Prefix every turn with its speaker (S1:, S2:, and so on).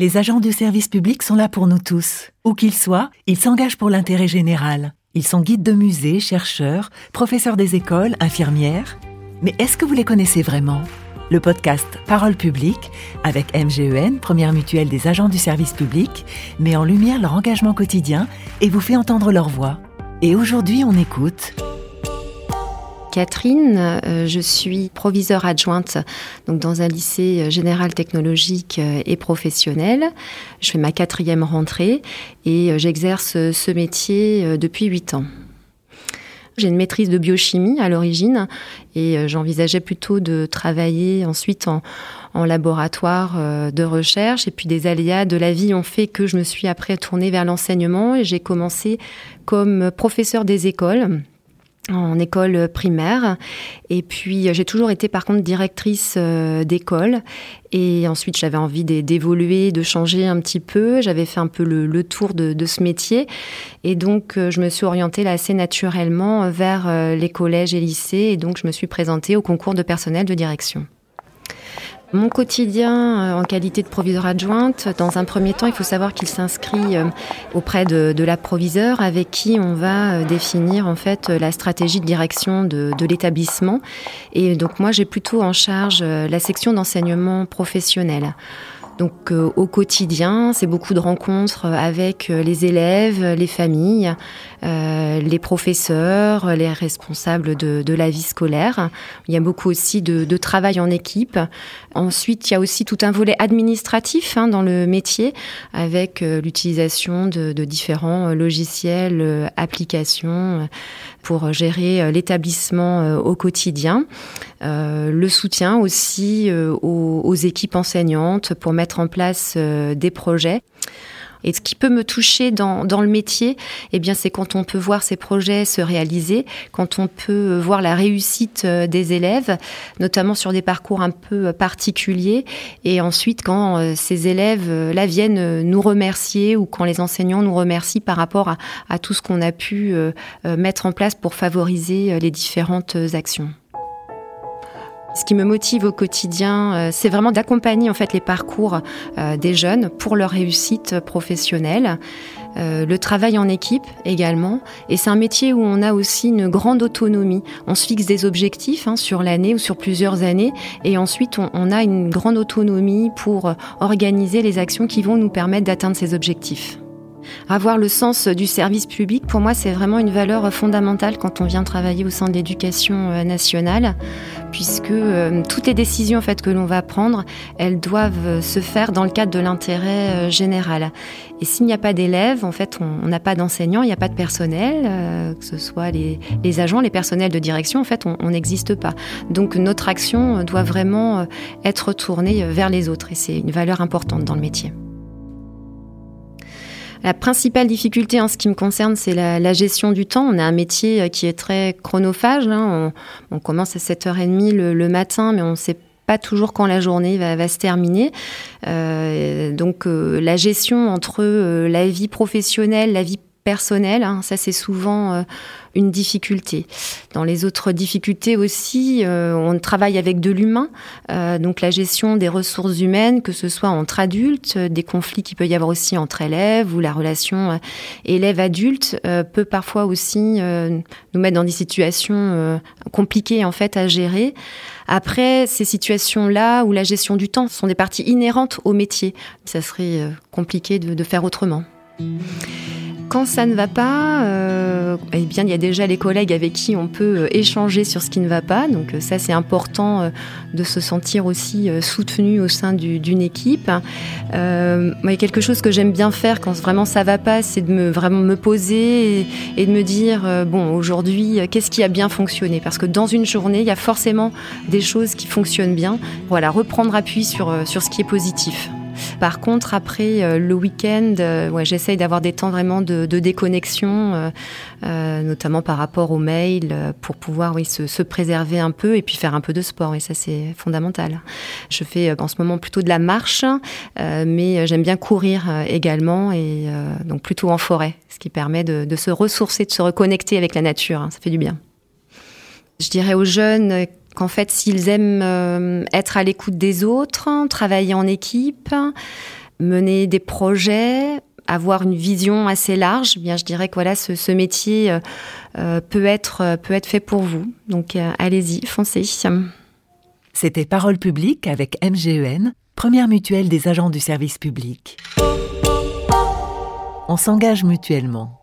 S1: Les agents du service public sont là pour nous tous. Où qu'ils soient, ils s'engagent pour l'intérêt général. Ils sont guides de musées, chercheurs, professeurs des écoles, infirmières. Mais est-ce que vous les connaissez vraiment? Le podcast Parole publique, avec MGEN, première mutuelle des agents du service public, met en lumière leur engagement quotidien et vous fait entendre leur voix. Et aujourd'hui, on écoute
S2: Catherine, euh, je suis proviseure adjointe donc dans un lycée euh, général technologique euh, et professionnel. Je fais ma quatrième rentrée et j'exerce ce métier depuis huit ans. J'ai une maîtrise de biochimie à l'origine et j'envisageais plutôt de travailler ensuite en, en laboratoire de recherche. Et puis des aléas de la vie ont fait que je me suis après tournée vers l'enseignement et j'ai commencé comme professeur des écoles en école primaire. Et puis j'ai toujours été par contre directrice euh, d'école. Et ensuite j'avais envie d'évoluer, de changer un petit peu. J'avais fait un peu le, tour de, ce métier. Et donc euh, je me suis orientée là assez naturellement vers euh, les collèges et lycées. Et donc je me suis présentée au concours de personnel de direction. Mon quotidien euh, en qualité de proviseur adjointe, dans un premier temps, il faut savoir qu'il s'inscrit euh, auprès de, de, la proviseur avec qui on va euh, définir en fait la stratégie de direction de l'établissement. Et donc moi, j'ai plutôt en charge la section d'enseignement professionnel. Donc euh, au quotidien, c'est beaucoup de rencontres avec euh, les élèves, les familles, euh, les professeurs, les responsables de, la vie scolaire. Il y a beaucoup aussi de, travail en équipe. Ensuite, il y a aussi tout un volet administratif hein, dans le métier avec l'utilisation de, différents logiciels, applications pour gérer l'établissement au quotidien. le soutien aussi aux, aux équipes enseignantes pour mettre en place euh, des projets. Et ce qui peut me toucher dans, le métier, eh bien, c'est quand on peut voir ces projets se réaliser, quand on peut voir la réussite euh, des élèves, notamment sur des parcours un peu particuliers, et ensuite quand euh, ces élèves là viennent nous remercier ou quand les enseignants nous remercient par rapport à tout ce qu'on a pu mettre en place pour favoriser les différentes actions. Ce qui me motive au quotidien, euh, c'est vraiment d'accompagner en fait les parcours euh, des jeunes pour leur réussite professionnelle. Euh, le travail en équipe également. Et c'est un métier où on a aussi une grande autonomie. On se fixe des objectifs hein, sur l'année ou sur plusieurs années. Et ensuite, on, on, a une grande autonomie pour organiser les actions qui vont nous permettre d'atteindre ces objectifs. Avoir le sens du service public, pour moi, c'est vraiment une valeur fondamentale quand on vient travailler au sein de l'éducation euh, nationale, puisque euh, toutes les décisions en fait que l'on va prendre, elles doivent se faire dans le cadre de l'intérêt euh, général. Et s'il n'y a pas d'élèves, en fait, on n'a pas d'enseignants, il n'y a pas de personnel, que ce soit les, les, agents, les personnels de direction, en fait, on n'existe pas. Donc notre action doit vraiment être tournée vers les autres, et c'est une valeur importante dans le métier. La principale difficulté en ce qui me concerne, c'est la, gestion du temps. On a un métier euh, qui est très chronophage. Hein. On, commence à 7h30 le, matin, mais on ne sait pas toujours quand la journée va, se terminer. Euh, donc euh, la gestion entre la vie professionnelle, la vie personnelle, hein, ça c'est souvent une difficulté. Dans les autres difficultés aussi, euh, on travaille avec de l'humain, euh, donc la gestion des ressources humaines, que ce soit entre adultes, des conflits qui peut y avoir aussi entre élèves ou la relation euh, élève-adulte peut parfois aussi nous mettre dans des situations compliquées en fait à gérer. Après, ces situations-là où la gestion du temps sont des parties inhérentes au métier, ça serait compliqué de faire autrement. Quand ça ne va pas, euh, eh bien, il y a déjà les collègues avec qui on peut euh, échanger sur ce qui ne va pas. Donc euh, ça, c'est important de se sentir aussi soutenu au sein d'une équipe. Euh, il y a quelque chose que j'aime bien faire quand vraiment ça va pas, c'est de me vraiment me poser et, de me dire bon, aujourd'hui, qu'est-ce qui a bien fonctionné? Parce que dans une journée, il y a forcément des choses qui fonctionnent bien. Voilà, reprendre appui sur sur ce qui est positif. Par contre, après euh, le week-end, euh, j'essaye d'avoir des temps vraiment de, déconnexion, euh, notamment par rapport aux mails, pour pouvoir oui, se, préserver un peu et puis faire un peu de sport. Et ça, c'est fondamental. Je fais en ce moment plutôt de la marche, mais j'aime bien courir également, et donc plutôt en forêt, ce qui permet de, se ressourcer, de se reconnecter avec la nature. Hein. ça fait du bien. Je dirais aux jeunes qu'en fait, s'ils aiment euh, être à l'écoute des autres, travailler en équipe, mener des projets, avoir une vision assez large, eh bien je dirais que voilà ce, métier peut être peut être fait pour vous. Donc allez-y, foncez.
S1: C'était Parole publique avec MGEN, première mutuelle des agents du service public. On s'engage mutuellement.